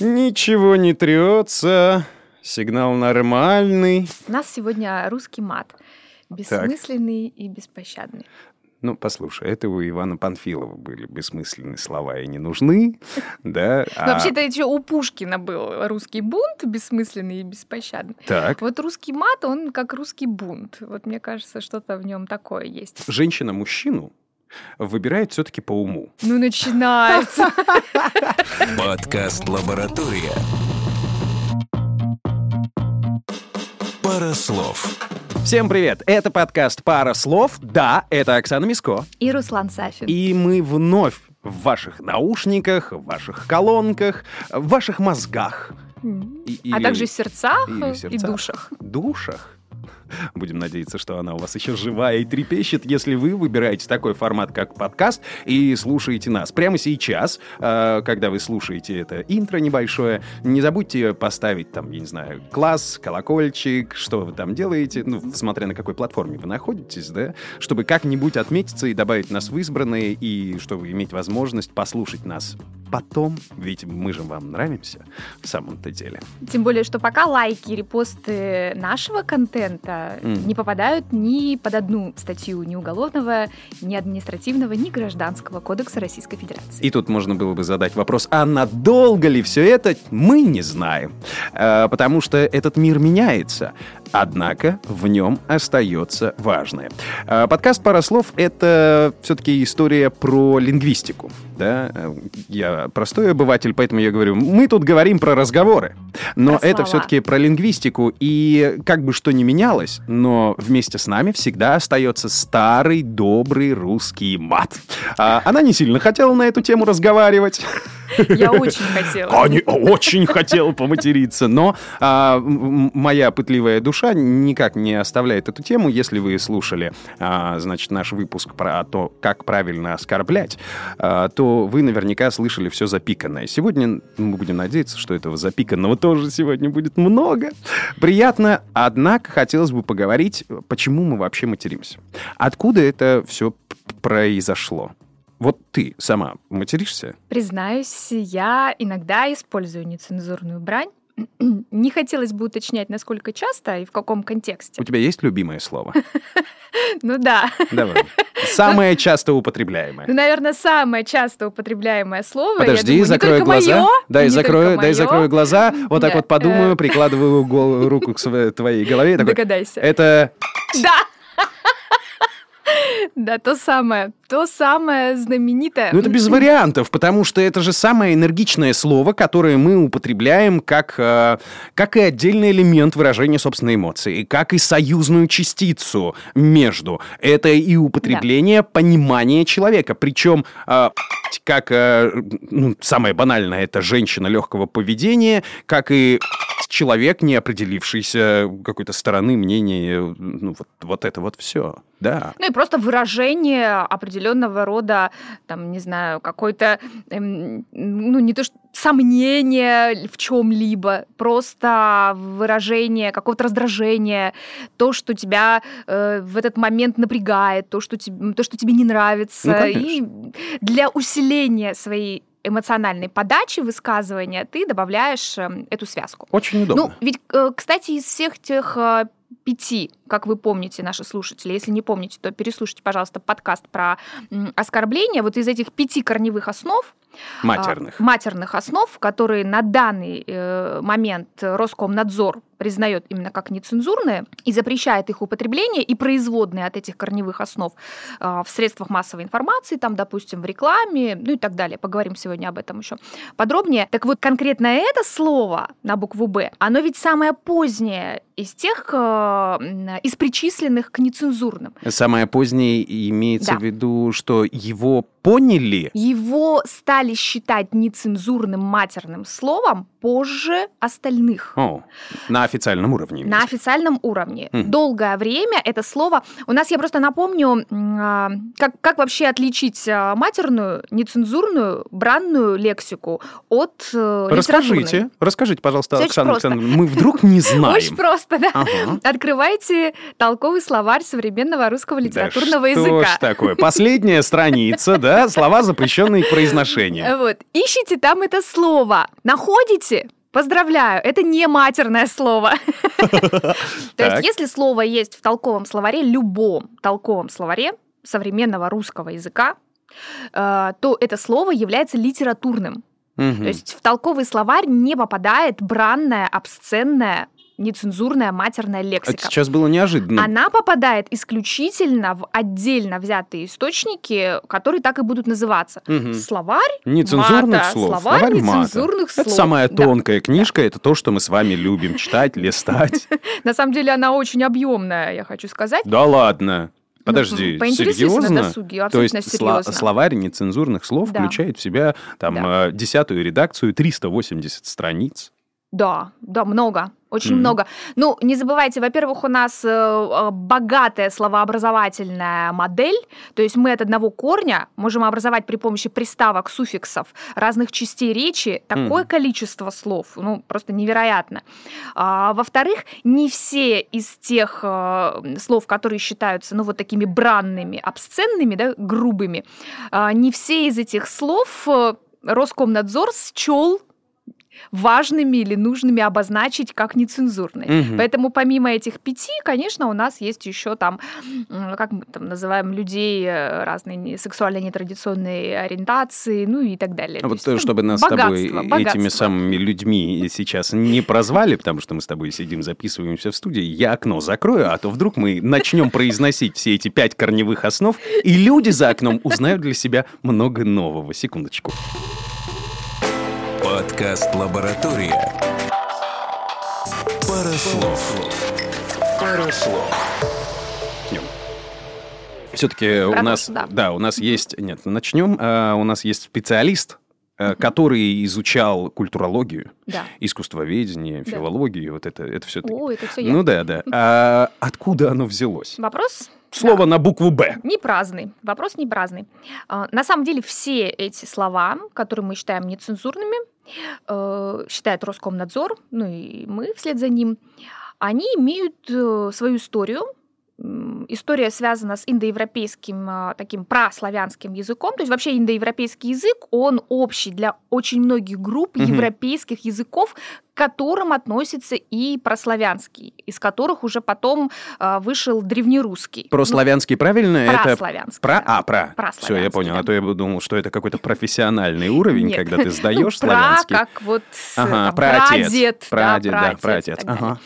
Ничего не трется. Сигнал нормальный. У нас сегодня русский мат. Бессмысленный и беспощадный. Ну, послушай, это у Ивана Панфилова были бессмысленные слова и не нужны, да? Ну, вообще-то еще у Пушкина был русский бунт бессмысленный и беспощадный. Так. Вот русский мат, он как русский бунт. Вот мне кажется, что-то в нем такое есть. Женщина мужчину выбирает все-таки по уму. Ну, начинается. Подкаст «Лаборатория». Пара слов. Всем привет! Это подкаст «Пара слов». Да, это Оксана Миско. И Руслан Сафин. И мы вновь в ваших наушниках, в ваших колонках, в ваших мозгах. И, а или, также в сердцах, или сердцах и душах. Душах? Будем надеяться, что она у вас еще живая и трепещет, если вы выбираете такой формат, как подкаст, и слушаете нас. Прямо сейчас, а, когда вы слушаете это интро небольшое, не забудьте поставить там, я не знаю, класс, колокольчик, что вы там делаете, ну, смотря на какой платформе вы находитесь, да, чтобы как-нибудь отметиться и добавить нас в избранные, и чтобы иметь возможность послушать нас потом, ведь мы же вам нравимся в самом-то деле. Тем более, что пока лайки репосты нашего контента mm. не попадают ни под одну статью ни уголовного, ни административного, ни гражданского кодекса Российской Федерации. И тут можно было бы задать вопрос, а надолго ли все это, мы не знаем. А, потому что этот мир меняется. Однако в нем остается важное. А, подкаст «Пара слов» — это все-таки история про лингвистику. Да? Я простой обыватель, поэтому я говорю, мы тут говорим про разговоры. Но про это все-таки про лингвистику. И как бы что ни менялось, но вместе с нами всегда остается старый добрый русский мат. А, она не сильно хотела на эту тему разговаривать. Я очень хотела. Они очень хотела поматериться, но а, моя пытливая душа никак не оставляет эту тему. Если вы слушали, а, значит, наш выпуск про то, как правильно оскорблять, а, то вы наверняка слышали все запиканное. Сегодня мы будем надеяться, что этого запиканного тоже сегодня будет много. Приятно, однако хотелось бы поговорить, почему мы вообще материмся. Откуда это все произошло? Вот ты сама материшься? Признаюсь, я иногда использую нецензурную брань. Не хотелось бы уточнять, насколько часто и в каком контексте. У тебя есть любимое слово? Ну да. Давай. Самое часто употребляемое. Ну, наверное, самое часто употребляемое слово. Подожди, закрою глаза. Дай закрою, дай закрою глаза. Вот так вот подумаю, прикладываю руку к твоей голове. Догадайся. Это... Да. Да, то самое, то самое знаменитое. Ну, это без вариантов, потому что это же самое энергичное слово, которое мы употребляем как, э, как и отдельный элемент выражения собственной эмоции, как и союзную частицу между. Это и употребление да. понимания человека. Причем, э, как э, ну, самое банальное, это женщина легкого поведения, как и человек, не определившийся какой-то стороны мнения, ну, вот, вот это вот все, да. Ну и просто выражение определенного рода, там, не знаю, какой-то, эм, ну, не то что сомнение в чем-либо, просто выражение какого-то раздражения, то, что тебя э, в этот момент напрягает, то, что, тебе, то, что тебе не нравится. Ну, и для усиления своей эмоциональной подачи высказывания ты добавляешь эм, эту связку. Очень удобно. Ну, ведь, э, кстати, из всех тех э, пяти, как вы помните, наши слушатели, если не помните, то переслушайте, пожалуйста, подкаст про оскорбления. Вот из этих пяти корневых основ Матерных. А, матерных основ, которые на данный э, момент Роскомнадзор признает именно как нецензурные и запрещает их употребление и производные от этих корневых основ э, в средствах массовой информации, там, допустим, в рекламе, ну и так далее. Поговорим сегодня об этом еще подробнее. Так вот, конкретно это слово на букву «Б», оно ведь самое позднее из тех, э, из причисленных к нецензурным. Самое позднее имеется да. в виду, что его поняли? Его стали считать нецензурным матерным словом позже остальных. О, на официальном уровне. На официальном уровне. Мгм. Долгое время это слово... У нас, я просто напомню, а, как, как вообще отличить а, матерную, нецензурную, бранную лексику от э? Расскажите, расскажите, пожалуйста, очень Оксана. Александровна, мы вдруг не знаем. Очень просто, да. Ага. Открывайте толковый словарь современного русского литературного да языка. Что ж такое? Последняя страница, да, слова, запрещенные к произношению. Вот. Ищите там это слово. Находите? Поздравляю, это не матерное слово. То есть, если слово есть в толковом словаре, любом толковом словаре современного русского языка, э, то это слово является литературным. То есть в толковый словарь не попадает бранная, обсценная, нецензурная матерная Это лексика. сейчас было неожиданно. Она попадает исключительно в отдельно взятые источники, которые так и будут называться. Мгм. Словарь Нецензурных мата, слов. Словарь, мата. нецензурных Это слов. самая Да. тонкая книжка, это то, что мы с вами любим читать, листать. На самом деле она очень объемная, я хочу сказать. Да ладно. Подожди, Ну, поинтересуйся на серьезно? досуге, То есть серьезно. словарь нецензурных слов Да. включает в себя там Да. э, десятую редакцию, 380 страниц. Да, да, много, очень Мгм. много. Ну, не забывайте, во-первых, у нас э, э, богатая словообразовательная модель, то есть мы от одного корня можем образовать при помощи приставок, суффиксов, разных частей речи такое Мгм. количество слов, ну, просто невероятно. А, во-вторых, не все из тех э, слов, которые считаются, ну, вот такими бранными, обсценными, да, грубыми, а, не все из этих слов Роскомнадзор счел важными или нужными обозначить как нецензурные. Мгм. Поэтому помимо этих пяти, конечно, у нас есть еще там, как мы там называем людей э, разной сексуальной нетрадиционной ориентации, ну и так далее. А То Вот есть, ну, чтобы нас богатство, с тобой богатство. этими самыми людьми сейчас не прозвали, потому что мы с тобой сидим, записываемся в студии, я окно закрою, а то вдруг мы начнем произносить все эти пять корневых основ, и люди за окном узнают для себя много нового. Секундочку. Подкаст «Лаборатория». Пара слов. Пара слов. Все-таки у нас, да. да, у нас есть, нет, начнем. А, У нас есть специалист, э, который изучал культурологию, Да. искусствоведение, Да. филологию, вот это, это все. О, это все я. Ну да, да. А откуда оно взялось? Вопрос Слово на букву Б. Не праздный. Вопрос не праздный. А, На самом деле все эти слова, которые мы считаем нецензурными, считает Роскомнадзор, ну и мы вслед за ним, они имеют э, свою историю. История связана с индоевропейским а, таким праславянским языком. То есть вообще индоевропейский язык, он общий для очень многих групп Мгм. европейских языков, к которым относится и прославянский, из которых уже потом а, вышел древнерусский. Про славянский правильно? Ну, это прославянский. про, а, про. Прославянский, Все, я понял. да. А то я думал, что это какой-то профессиональный уровень, Нет. когда ты сдаешь Ну, славянский. Про, как вот Ага, там, прадед, Прадед, да, праотец. так далее. Ага.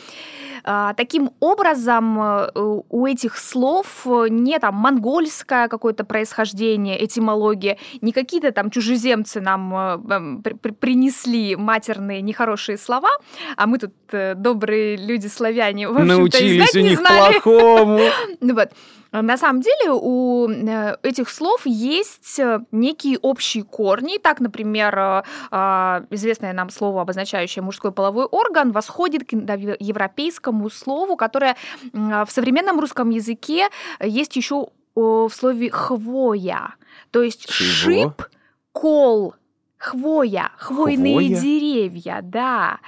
А, Таким образом, э, у этих слов э, не там монгольское какое-то происхождение, этимология, не какие-то там чужеземцы нам э, эм, при- при- принесли матерные нехорошие слова, а мы тут добрые люди славяне, в общем-то, и Научились знать у не них знали. плохому. Вот. А На самом деле у э, этих слов есть э, некие общие корни. Так, например, э, а, известное нам слово, обозначающее мужской половой орган, восходит к европейскому слову, которое а, в современном русском языке есть еще в слове хвоя. То есть Чего? шип, кол, хвоя, хвойные Хвоя? деревья, да.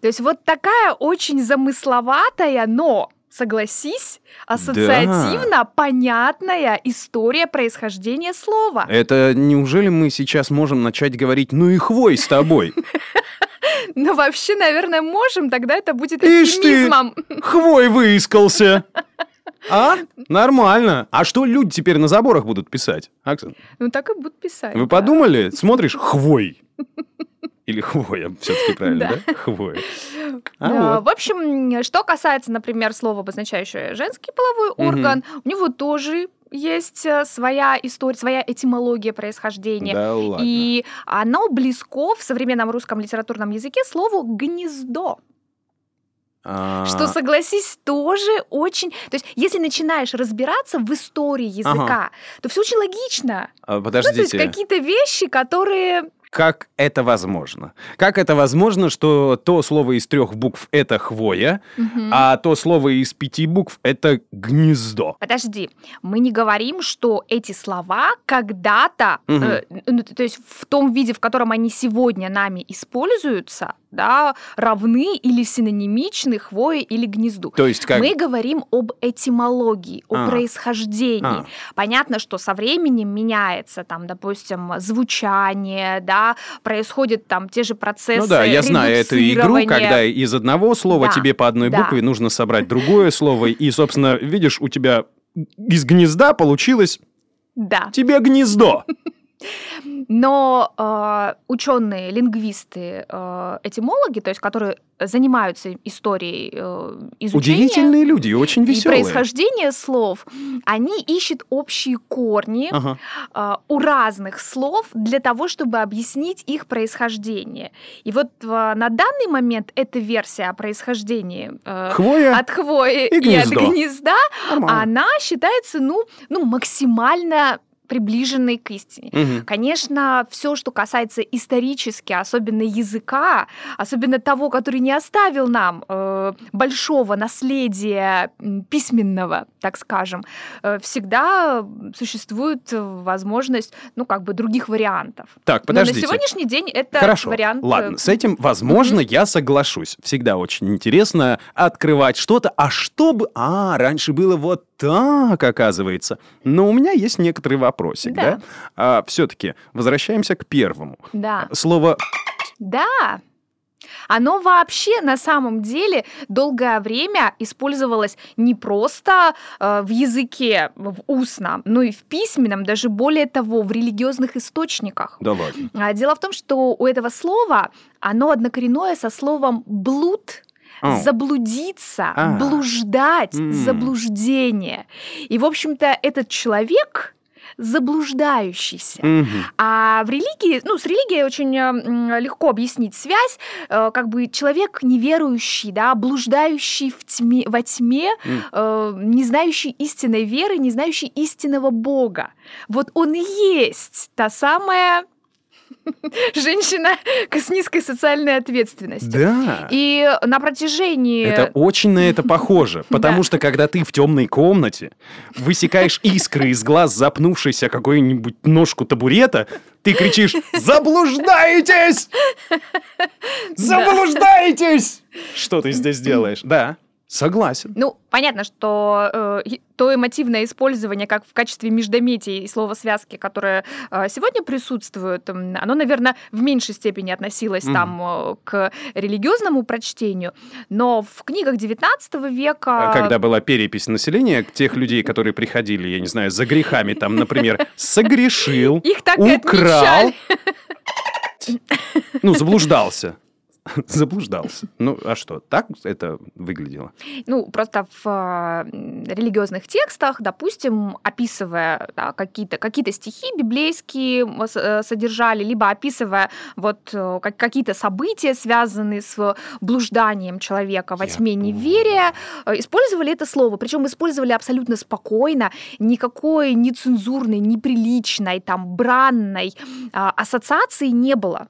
То есть вот такая очень замысловатая, но согласись, ассоциативно понятная история происхождения слова. Это неужели мы сейчас можем начать говорить, ну и хвой с тобой? Ну, вообще, наверное, можем, тогда это будет Ишь ты! оптимизмом. Хвой выискался. А? Нормально. А что люди теперь на заборах будут писать? Оксан, Ну, так и будут писать. вы да. подумали? Смотришь, хвой. Или хвоя, все-таки правильно, Да. Хвоя. А. В общем, что касается, например, слова, обозначающего женский половой орган, у него тоже есть э, своя история, своя этимология происхождения. Да ладно. И оно близко в современном русском литературном языке слову гнездо. А, Что, согласись, тоже очень... То есть, если начинаешь разбираться в истории языка, то все очень логично. а, Ну, то есть Подождите. какие-то вещи, которые как это возможно? Как это возможно, что то слово из трех букв это хвоя, Мгм. а то слово из пяти букв это гнездо? Подожди, мы не говорим, что эти слова когда-то, Мгм. э, ну, то есть в том виде, в котором они сегодня нами используются, да, равны или синонимичны хвое или гнезду. То есть как... Мы говорим об этимологии, о А. происхождении. А. Понятно, что со временем меняется, там, допустим, звучание, да, происходят там те же процессы. Ну да, я знаю эту игру, когда из одного слова Да, тебе по одной да. букве нужно собрать другое слово, и, собственно, видишь, у тебя из гнезда получилось Да. тебе гнездо. Но ученые, лингвисты, э, этимологи, то есть которые занимаются историей э, изучения Удивительные люди, и очень и веселые. происхождения слов, они ищут общие корни Ага. э, у разных слов для того, чтобы объяснить их происхождение. И вот э, на данный момент эта версия о происхождении э, Хвоя от хвои и и, от гнезда, нормально. она считается, ну, ну, максимально приближенной к истине. Мгм. Конечно, все, что касается исторически, особенно языка, особенно того, который не оставил нам э, большого наследия письменного, так скажем, э, всегда существует возможность, ну, как бы других вариантов. Так, Но на подождите. сегодняшний день это Хорошо, вариант. э, ладно, с этим, возможно, я соглашусь. Всегда очень интересно открывать что-то. А что бы... А, раньше было вот так, оказывается. Но у меня есть некоторый вопросик, да? Да. все-таки возвращаемся к первому. Да. Слово Да. Оно вообще на самом деле долгое время использовалось не просто э, в языке, в устном, но и в письменном, даже более того, в религиозных источниках. Да ладно. А, Дело в том, что у этого слова оно однокоренное со словом блуд. Ау. Заблудиться, А. блуждать, М. заблуждение. И, в общем-то, этот человек заблуждающийся. Мгм. А в религии, ну, с религией очень э, легко объяснить связь, э, как бы человек неверующий, да, блуждающий в тьме, во тьме, э, не знающий истинной веры, не знающий истинного Бога. Вот он и есть та самая женщина с низкой социальной ответственностью. Да. И на протяжении... Это очень на это похоже, потому что когда ты в темной комнате высекаешь искры из глаз, запнувшись о какую-нибудь ножку табурета, ты кричишь «Заблуждаетесь! Заблуждаетесь!» Что ты здесь делаешь? Да, согласен. Ну, понятно, что э, то эмотивное использование как в качестве междометий и словосвязки, которое э, сегодня присутствует, оно, наверное, в меньшей степени относилось Мгм. там э, к религиозному прочтению, но в книгах XIX века... А Когда была перепись населения, тех людей, которые приходили, я не знаю, за грехами, там, например, согрешил, Их так и украл, ну, заблуждался. Заблуждался. Ну, а что, так это выглядело? Ну, просто в э, религиозных текстах, допустим, описывая да, какие-то какие стихи библейские э, содержали, либо описывая вот э, как- какие-то события, связанные с блужданием человека во Я тьме понял. неверия, э, использовали это слово. Причем использовали абсолютно спокойно, никакой нецензурной, неприличной, там, бранной ассоциации не было.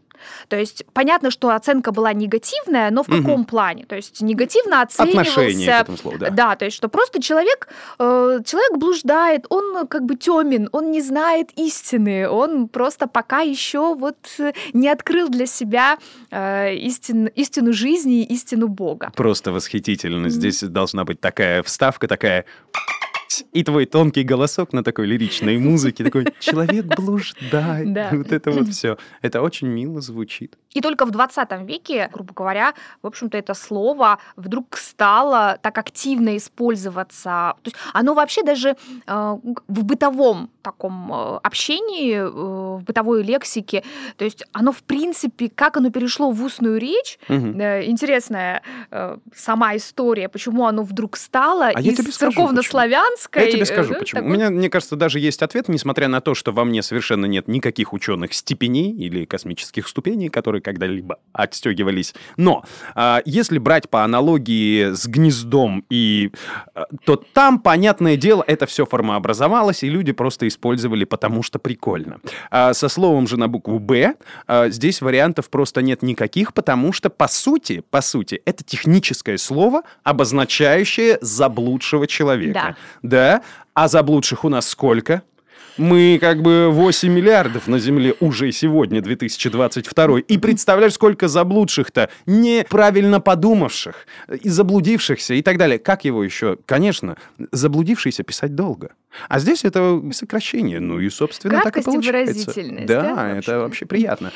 То есть понятно, что оценка была негативная, но в Мгм. каком плане? То есть негативно оценивался... Отношение к этому слову, да. Да, то есть что просто человек, э, человек блуждает, он как бы темен, он не знает истины, он просто пока еще вот э, не открыл для себя э, истин- истину жизни и истину Бога. Просто восхитительно. Здесь должна быть такая вставка, такая... И твой тонкий голосок на такой лиричной музыке, такой «Человек блуждает». Да. Вот это вот все. Это очень мило звучит. И только в 20 веке, грубо говоря, в общем-то, это слово вдруг стало так активно использоваться. То есть оно вообще даже э, в бытовом таком э, общении, э, в бытовой лексике, то есть оно, в принципе, как оно перешло в устную речь, Мгм. э, интересная э, сама история, почему оно вдруг стало А из церковно-славянского детской. Я тебе скажу, э, почему. такой- У меня, мне кажется, даже есть ответ, несмотря на то, что во мне совершенно нет никаких ученых степеней или космических ступеней, которые когда-либо отстегивались. Но а, если брать по аналогии с гнездом, и, а, то там, понятное дело, это все формообразовалось, и люди просто использовали, потому что прикольно. А со словом же на букву «Б» а, здесь вариантов просто нет никаких, потому что, по сути, по сути, это техническое слово, обозначающее заблудшего человека. Да. А заблудших у нас сколько? Мы как бы 8 миллиардов на Земле уже сегодня, 2022. И представляешь, сколько заблудших-то, неправильно подумавших, и заблудившихся и так далее. Как его еще? Конечно, заблудившийся писать долго. А здесь это сокращение. Ну и, собственно, так и Краткость получается. выразительность, Да, да, это вообще? приятно.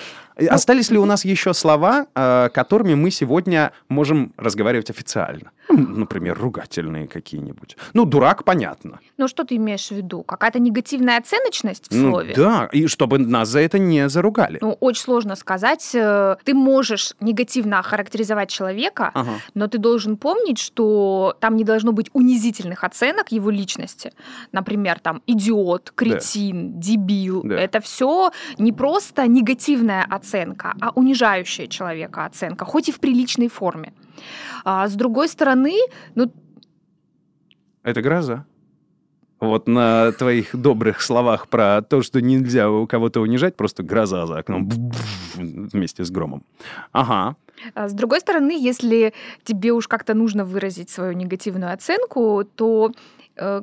Остались ли у нас еще слова, э, которыми мы сегодня можем разговаривать официально? М, Например, ругательные какие-нибудь. Ну, дурак, понятно. Ну, что ты имеешь в виду? Какая-то негативная оценочность в Ну, слове? да, и чтобы нас за это не заругали. Ну, очень сложно сказать. Э, Ты можешь негативно охарактеризовать человека, Ага. но ты должен помнить, что там не должно быть унизительных оценок его личности. Например, там идиот, кретин, дебил. Да. Это все не просто негативная оценка, а унижающая человека оценка, хоть и в приличной форме. А с другой стороны, ну, Это гроза. Вот на твоих добрых словах про то, что нельзя у кого-то унижать, просто гроза за окном вместе с громом. Ага. А С другой стороны, если тебе уж как-то нужно выразить свою негативную оценку, то э,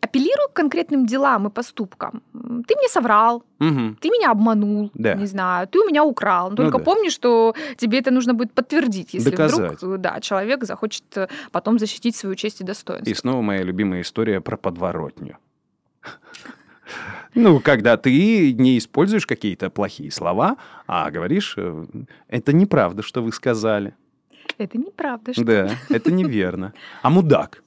апеллируй к конкретным делам и поступкам. Ты мне соврал, Мгм. ты меня обманул, Да. не знаю, ты у меня украл. Но Ну Только да. помни, что тебе это нужно будет подтвердить, если Доказать. вдруг э, да, человек захочет э, потом защитить свою честь и достоинство. И снова моя любимая история про подворотню. Ну, когда ты не используешь какие-то плохие слова, а говоришь, это неправда, что вы сказали. Это неправда. Что... Да, это неверно. А мудак?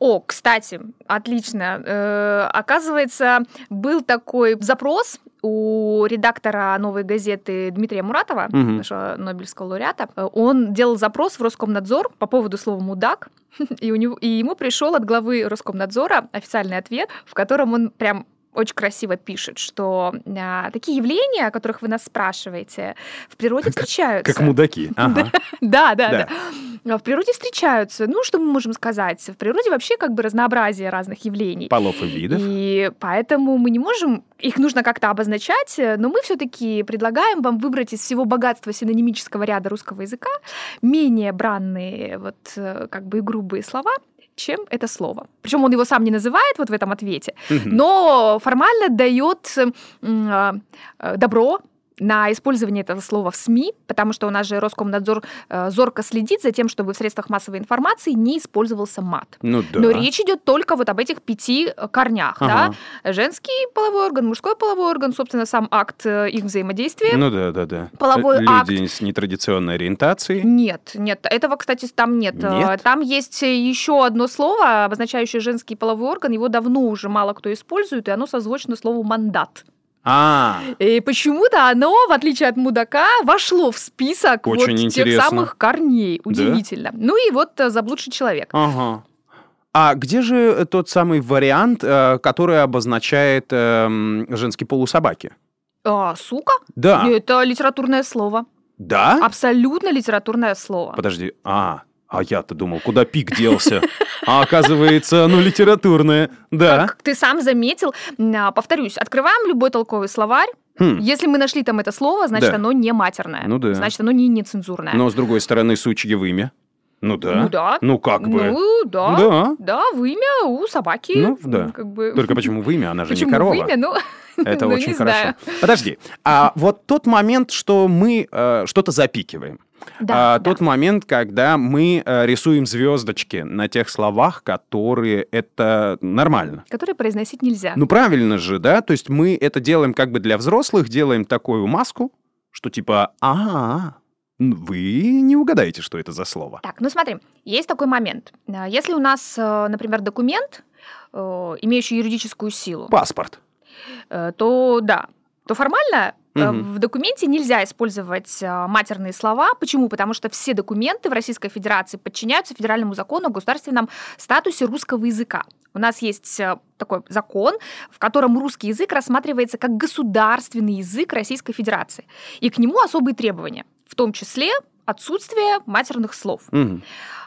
О, кстати, отлично. Э, оказывается, был такой запрос у редактора «Новой газеты» Дмитрия Муратова, Мгм. нашего Нобелевского лауреата. Он делал запрос в Роскомнадзор по поводу слова «мудак», и, у него, и ему пришел от главы Роскомнадзора официальный ответ, в котором он прям очень красиво пишет, что а, такие явления, о которых вы нас спрашиваете, в природе встречаются. Как мудаки. Ага. Да, да, Да. да. В природе встречаются. Ну, что мы можем сказать? В природе вообще как бы разнообразие разных явлений. Полов и видов. И поэтому мы не можем, их нужно как-то обозначать, но мы все-таки предлагаем вам выбрать из всего богатства синонимического ряда русского языка менее бранные вот э, как бы и грубые слова, чем это слово. Причем он его сам не называет вот в этом ответе, но формально дает а, э, добро на использование этого слова в СМИ, потому что у нас же Роскомнадзор э, зорко следит за тем, чтобы в средствах массовой информации не использовался мат. Ну да. Но речь идет только вот об этих пяти э, корнях, Ага. да? Женский половой орган, мужской половой орган, собственно, сам акт э, их взаимодействия. Ну да, да, да. Половой Люди с нетрадиционной ориентацией. Нет, нет, этого, кстати, там нет. Нет? Там есть еще одно слово, обозначающее женский половой орган. Его давно уже мало кто использует, и оно созвучно слову мандат. А, И почему-то оно, в отличие от мудака, вошло в список вот Очень тех интересно. самых корней. Удивительно. Ну и вот э, заблудший человек. ага. А где же тот самый вариант, э, который обозначает эм, женский полу собаки? А, сука? Да. Это литературное слово. Да? Абсолютно литературное слово. Подожди. А, а я-то думал, куда пик делся? А оказывается, оно литературное. Да. Как ты сам заметил, а, повторюсь, открываем любой толковый словарь. Хм. Если мы нашли там это слово, значит, Да. оно не матерное. Ну да. Значит, оно не нецензурное. Но, с другой стороны, сучье вымя. Ну да. Ну да. Ну как бы. Ну да. Да. Да, вымя у собаки. Ну, да. Как бы... Только почему вымя? Она же Почему не корова. вымя? Ну, Это ну, очень хорошо. Подожди. А вот тот момент, что мы э, что-то запикиваем. Да, а, да. Тот момент, когда мы э, рисуем звездочки на тех словах, которые это нормально. Которые произносить нельзя. Ну правильно же, да? То есть мы это делаем как бы для взрослых, делаем такую маску, что типа, а, вы не угадаете, что это за слово. Так, ну смотри, есть такой момент. А, Если у нас, э, например, документ, э, имеющий юридическую силу, Паспорт. Э, то да, то формально Мгм. в документе нельзя использовать э, матерные слова. Почему? Потому что все документы в Российской Федерации подчиняются федеральному закону о государственном статусе русского языка. У нас есть такой закон, в котором русский язык рассматривается как государственный язык Российской Федерации. И к нему особые требования, в том числе отсутствие матерных слов.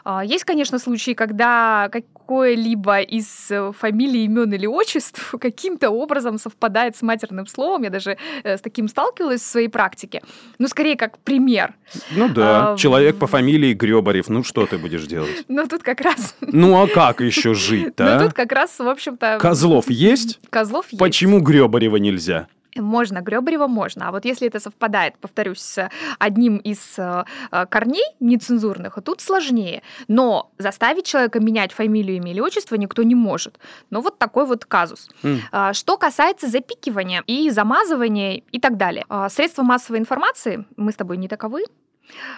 А, Есть, конечно, случаи, когда какое-либо из э, фамилий, имен или отчеств каким-то образом совпадает с матерным словом. Я даже э, с таким сталкивалась в своей практике. Ну, скорее, как пример. Ну да, А, человек по фамилии Гребарев, ну что ты будешь делать? Но тут как раз... Ну а как еще жить-то? а? тут как раз, в общем-то... Козлов есть? Козлов есть. Почему Гребарева нельзя? Можно, Гребарева можно. А вот если это совпадает, повторюсь, с одним из э, э, корней нецензурных, тут сложнее. Но заставить человека менять фамилию, имя или отчество никто не может. Ну вот такой вот казус. А, Что касается запикивания и замазывания и так далее. А, Средства массовой информации, мы с тобой не таковы,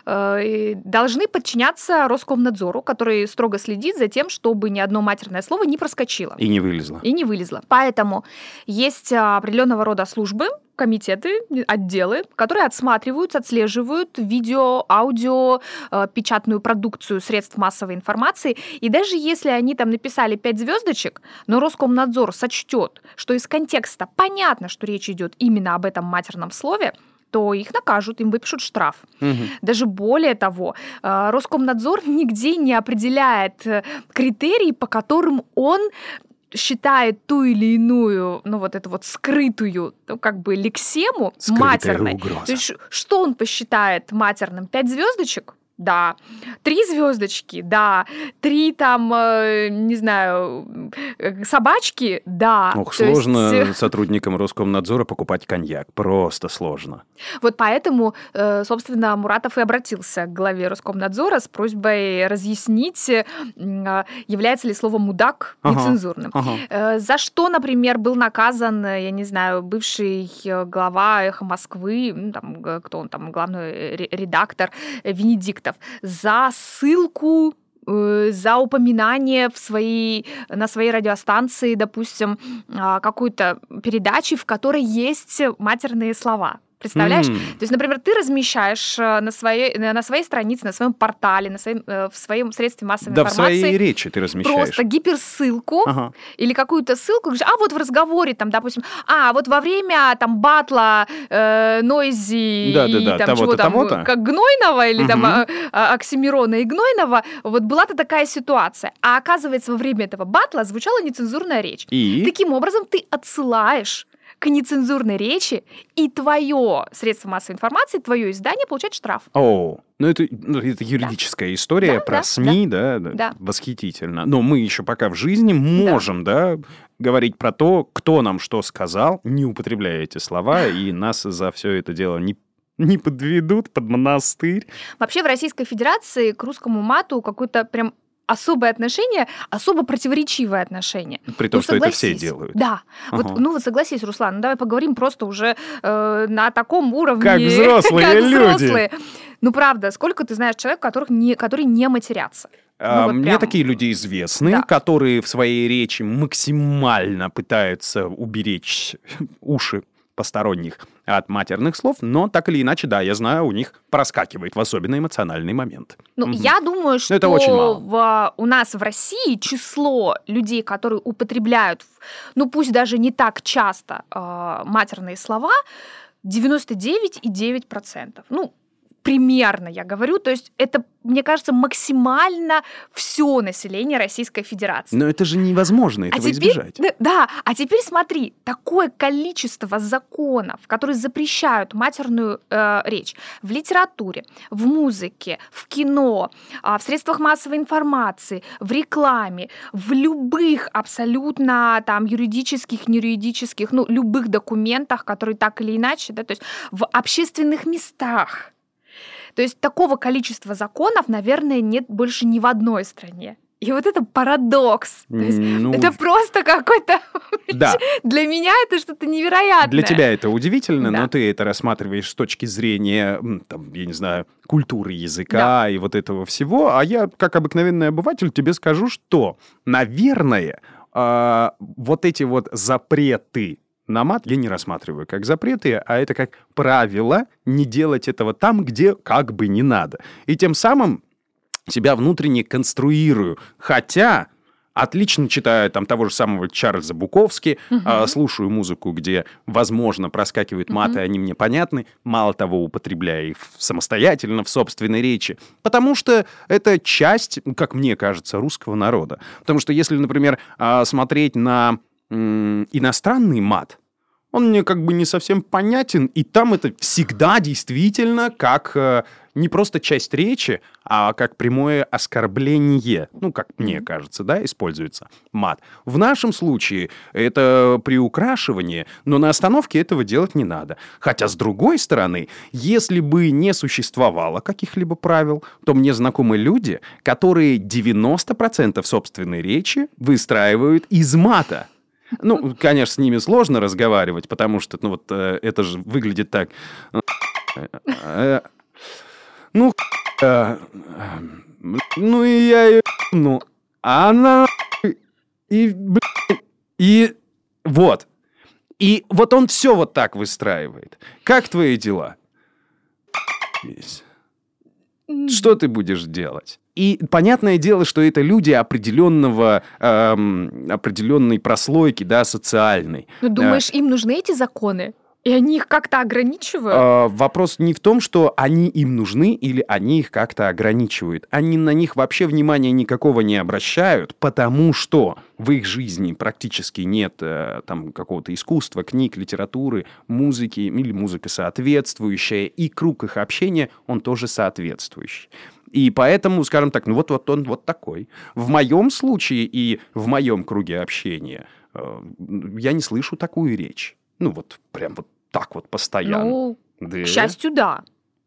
должны подчиняться Роскомнадзору, который строго следит за тем, чтобы ни одно матерное слово не проскочило И не вылезла. и не вылезла. Поэтому есть а, определенного рода службы, комитеты, отделы, которые отсматривают, отслеживают видео, аудио, э, печатную продукцию средств массовой информации. И даже если они там написали 5 звездочек, но Роскомнадзор сочтет, что из контекста понятно, что речь идет именно об этом матерном слове, то их накажут, им выпишут штраф. Мгм. Даже более того, э, Роскомнадзор нигде не определяет э, критерии, по которым он считает ту или иную, ну вот эту вот скрытую, ну, как бы лексему Скрытая матерной. угроза. То есть что он посчитает матерным? Пять звездочек? Да. Три звездочки? Да. Три там, э, не знаю, э, собачки? Да. Ох, То есть, сложно э, сотрудникам Роскомнадзора покупать коньяк. Просто сложно. Вот поэтому, э, собственно, Муратов и обратился к главе Роскомнадзора с просьбой разъяснить, является ли слово «мудак» Ага. нецензурным. Ага. Э, За что, например, был наказан, я не знаю, бывший глава «Эхо Москвы», ну, там, кто он там, главный ре- редактор э, Венедиктов, за ссылку э, за упоминание в своей, на своей радиостанции, допустим, а, какой-то передачи, в которой есть матерные слова. Представляешь? М. То есть, например, ты размещаешь э, на своей, на своей странице, на своем портале, на своем, э, в своем средстве массовой Да в информации своей речи ты размещаешь. просто гиперссылку Ага. или какую-то ссылку, говоришь, а вот в разговоре, там, допустим, а вот во время там батла э, Нойзи Да-да-да, и там того-то, чего там, того-то. как Гнойного или там Мгм. а, а, Оксимирона и Гнойного, вот была-то такая ситуация. А оказывается, во время этого батла звучала нецензурная речь. И? Таким образом, ты отсылаешь к нецензурной речи, и твое средство массовой информации, твое издание получает штраф. О, ну это, ну, это юридическая история Да, про да, СМИ, да, да, Да. восхитительно. Но мы еще пока в жизни можем, да. говорить про то, кто нам что сказал, не употребляя эти слова, и нас за все это дело не, не подведут под монастырь. Вообще в Российской Федерации к русскому мату какое-то прям особое отношение, особо противоречивое отношение. При том, Ну, что это все согласись. делают. Да. Ага. Вот, ну вот согласись, Руслан, ну давай поговорим просто уже э, на таком уровне. Как взрослые как люди. взрослые. Ну правда, сколько ты знаешь человек, которых не, которые не матерятся? А, вот Мне прям. такие люди известны, Да. которые в своей речи максимально пытаются уберечь уши посторонних от матерных слов, но так или иначе, да, я знаю, у них проскакивает в особенно эмоциональный момент. Ну, Мгм. я думаю, что это очень мало. в- у нас в России число людей, которые употребляют, ну пусть даже не так часто э, матерные слова, 99,9%. Ну, примерно, я говорю. То есть это, мне кажется, максимально все население Российской Федерации. Но это же невозможно А этого теперь, избежать. да, а теперь смотри, такое количество законов, которые запрещают матерную э, речь в литературе, в музыке, в кино, а, в средствах массовой информации, в рекламе, в любых абсолютно там юридических, неюридических, ну любых документах, которые так или иначе, да, то есть в общественных местах. То есть такого количества законов, наверное, нет больше ни в одной стране. И вот это парадокс. То есть Ну, это просто какой-то... да, Для меня это что-то невероятное. для тебя это удивительно, Да. но ты это рассматриваешь с точки зрения, там, я не знаю, культуры языка и вот этого всего. А я, как обыкновенный обыватель, тебе скажу, что, наверное, а, вот эти вот запреты на мат я не рассматриваю как запреты, а это как правило не делать этого там, где как бы не надо. И тем самым себя внутренне конструирую. Хотя Отлично читаю там того же самого Чарльза Буковски, а, слушаю музыку, где, возможно, проскакивают маты, Мгм. они мне понятны. Мало того, употребляю их самостоятельно в собственной речи. Потому что это часть, как мне кажется, русского народа. Потому что если, например, а, смотреть на иностранный мат, он мне как бы не совсем понятен, и там это всегда действительно как э, не просто часть речи, а как прямое оскорбление, ну, как мне кажется, да, используется мат. В нашем случае это приукрашивание, но на остановке этого делать не надо. Хотя, с другой стороны, если бы не существовало каких-либо правил, то мне знакомы люди, которые 90% собственной речи выстраивают из мата. Ну, конечно, с ними сложно разговаривать, потому что, ну, вот э, это же выглядит так. Ну, э, ну и я ее, ну, она и, и вот. И вот он все вот так выстраивает. Как твои дела? Что ты будешь делать? И понятное дело, что это люди определенного, эм, определенной прослойки, да, социальной. Ну, думаешь, им нужны эти законы? И они их как-то ограничивают? Э, вопрос не в том, что они им нужны или они их как-то ограничивают. Они на них вообще внимания никакого не обращают, потому что в их жизни практически нет э, там какого-то искусства, книг, литературы, музыки или музыка соответствующая, и круг их общения, он тоже соответствующий. И поэтому, скажем так, ну вот, вот он вот такой. В моем случае и в моем круге общения э, я не слышу такую речь. Ну вот прям вот так вот постоянно. Ну, Да. к счастью, да.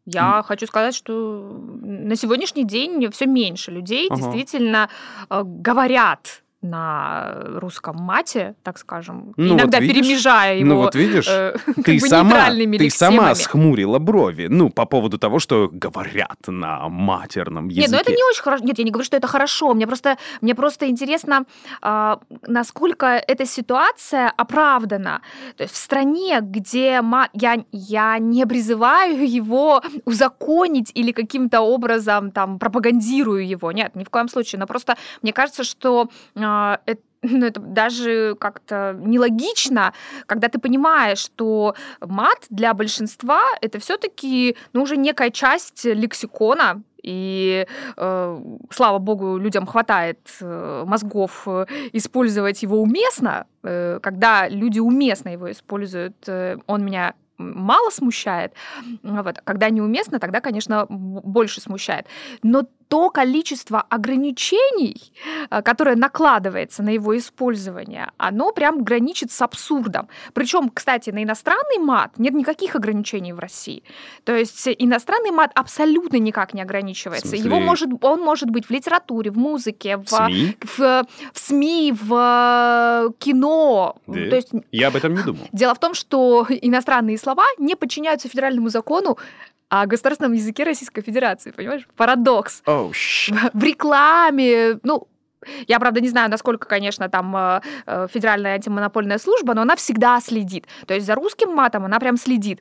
Я хочу сказать, что на сегодняшний день все меньше людей Ага. действительно э, говорят на русском мате, так скажем, Ну, иногда вот видишь? перемежая его Ну вот видишь, э, ты бы сама, ты сама схмурила брови, ну, по поводу того, что говорят на матерном языке. Нет, ну это не очень хорошо. Нет, я не говорю, что это хорошо. Мне просто, мне просто интересно, а, насколько эта ситуация оправдана. То есть в стране, где ма- я, я не призываю его узаконить или каким-то образом там пропагандирую его. Нет, ни в коем случае. Но просто мне кажется, что а, это ну, это даже как-то нелогично, когда ты понимаешь, что мат для большинства это все-таки ну, уже некая часть лексикона, и э, слава богу, людям хватает э, мозгов э, использовать его уместно. Э, когда люди уместно его используют, э, он меня мало смущает. Вот. Когда неуместно, тогда, конечно, больше смущает. Но то количество ограничений, э, которое накладывается на его использование, оно прям граничит с абсурдом. Причем, кстати, на иностранный мат нет никаких ограничений в России. То есть иностранный мат абсолютно никак не ограничивается. Его может, он может быть в литературе, в музыке, в, СМИ? в, в СМИ, в э, кино. Да. То есть Я об этом не думал. Дело в том, что иностранные слова не подчиняются федеральному закону о государственном языке Российской Федерации, понимаешь? Парадокс. Оу, щ. В рекламе, ну, я, правда, не знаю, насколько, конечно, там э, э, Федеральная антимонопольная служба, но она всегда следит. То есть за русским матом она прям следит.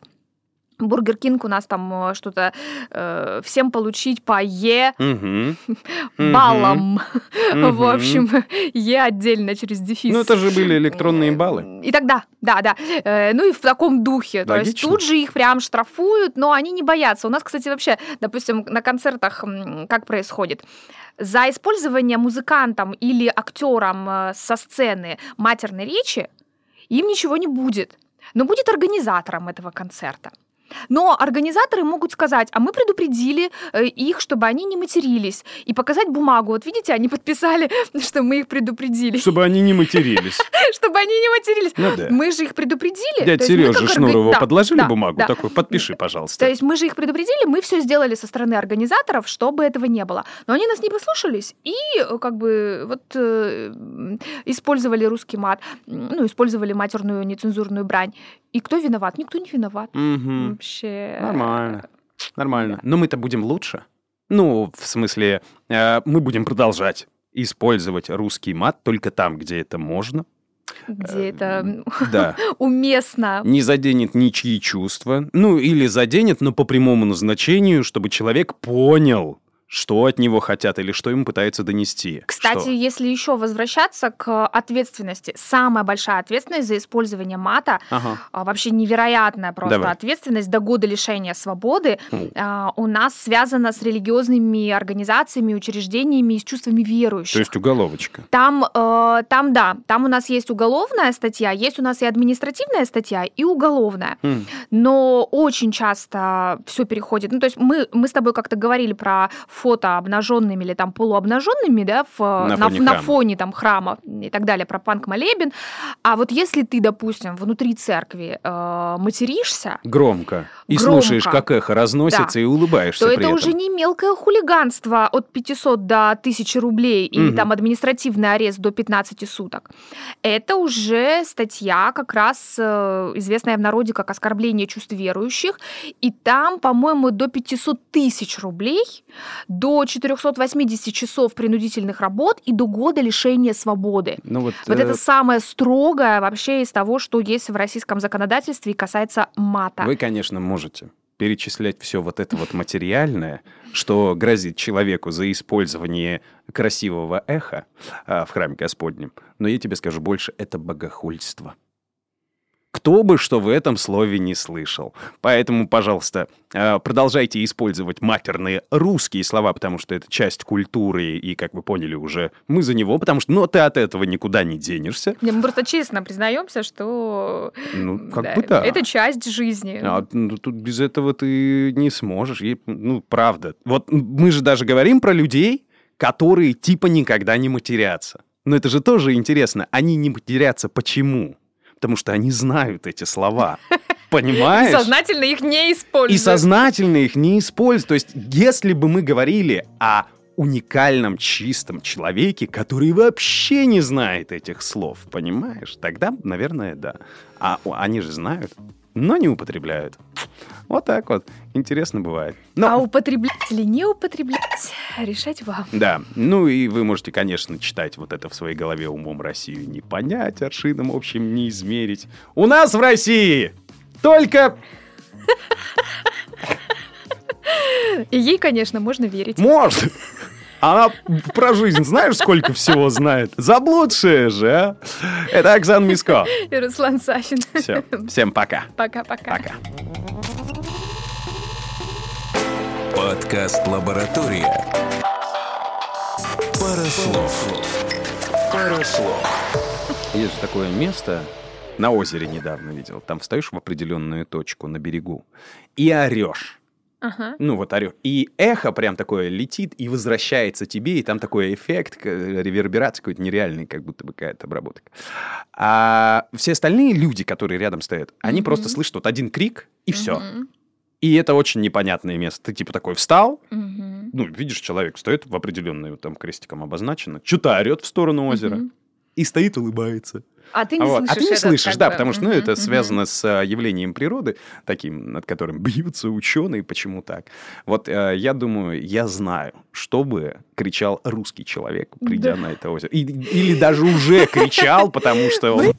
Бургер Кинг у нас там э, что-то э, всем получить по Е. Мгм. баллам. В Мгм. общем, Е отдельно через дефис. Ну, это же были электронные баллы. И тогда, да, да. Э, Ну и в таком духе. То есть Логично. тут же их прям штрафуют, но они не боятся. У нас, кстати, вообще, допустим, на концертах как происходит? За использование музыкантом или актером э, со сцены матерной речи им ничего не будет. Но будет организатором этого концерта. Но организаторы могут сказать, а мы предупредили э, их, чтобы они не матерились, и показать бумагу. Вот видите, они подписали, что мы их предупредили, Чтобы они не матерились. чтобы они не матерились. Ну. Мы же их предупредили. Дядя то Сережа да, подложили бумагу такой, подпиши, То пожалуйста. есть мы же их предупредили, мы все сделали со стороны организаторов, чтобы этого не было. Но они нас не послушались и э, как бы вот э, использовали русский мат, ну, использовали матерную нецензурную брань. И кто виноват? Никто не виноват. Мгм. Вообще. Нормально. Нормально. Но мы-то будем лучше. Ну, в смысле, э, мы будем продолжать использовать русский мат только там, где это можно. Где это м, Да. уместно. Не заденет ничьи чувства. Ну, или заденет, но по прямому назначению, чтобы человек понял, что от него хотят или что ему пытаются донести. Кстати, Что? если еще возвращаться к ответственности, самая большая ответственность за использование мата, Ага. а, вообще невероятная просто Давай. ответственность до года лишения свободы, а, у нас связана с религиозными организациями, учреждениями и с чувствами верующих. То есть уголовочка. Там, э, там, да, там у нас есть уголовная статья, есть у нас и административная статья, и уголовная. М. Но очень часто все переходит. Ну, то есть мы, мы с тобой как-то говорили про фото обнаженными или там полуобнаженными, да, в, На на, фоне на храма. фоне там храма и так далее, про панк-молебен. А вот если ты, допустим, внутри церкви э, материшься, Громко. И Громко. слушаешь, как эхо разносится, и улыбаешься то при это этом. уже не мелкое хулиганство от 500 до 1000 рублей или Мгм. там административный арест до 15 суток. Это уже статья, как раз э, известная в народе как оскорбление чувств верующих. И там, по-моему, до 500 тысяч рублей, до 480 часов принудительных работ и до года лишения свободы. Ну вот, Вот э, это самое строгое вообще из того, что есть в российском законодательстве и касается мата. Вы, конечно, можете перечислять все вот это вот материальное, что грозит человеку за использование красивого эха а, в храме Господнем. Но я тебе скажу больше, это богохульство. Кто бы что в этом слове не слышал. Поэтому, пожалуйста, а, продолжайте использовать матерные русские слова, потому что это часть культуры, и, как вы поняли уже, мы за него, потому что, ну, ты от этого никуда не денешься. Не, Мы просто честно признаемся, что Ну, как бы да. это часть жизни. А, ну, тут без этого ты не сможешь. И, ну, правда. Вот мы же даже говорим про людей, которые типа никогда не матерятся. Но это же тоже интересно. Они не матерятся почему? Потому что они знают эти слова. Понимаешь? Сознательно их не используют. И сознательно их не используют. То есть, если бы мы говорили о уникальном, чистом человеке, который вообще не знает этих слов, понимаешь? Тогда, наверное, да. А они же знают, но не употребляют. Вот так вот. Интересно бывает. Но, А употреблять или не употреблять, решать вам. да. Ну и вы можете, конечно, читать вот это в своей голове умом Россию не понять, аршином общим не измерить. У нас в России только И ей, конечно, можно верить. Может. Она про жизнь знаешь, сколько всего знает? Заблудшая же, а? Это Оксана Миско. И Руслан Сафин. Все, всем пока. Пока-пока. Пока. Подкаст «Лаборатория». Пара слов. Пара слов. Есть же такое место, на озере недавно видел, там встаешь в определенную точку на берегу и орешь. Ага. Ну вот орешь. И эхо прям такое летит и возвращается тебе, и там такой эффект, к- реверберация какой-то нереальный, как будто бы какая-то обработка. А все остальные люди, которые рядом стоят, они Мгм. просто слышат вот один крик, и все. Мгм. И это очень непонятное место. Ты типа такой встал, Мгм. ну, видишь, человек стоит в определенную, там крестиком обозначено, что-то орет в сторону озера Мгм. И стоит, улыбается. А ты не Вот. слышишь А ты не слышишь, да, бы, потому что, ну, это связано с а, явлением природы, таким, над которым бьются ученые, почему так. Вот э, я думаю, я знаю, что бы кричал русский человек, придя Да. на это озеро. И- или даже уже кричал, потому что он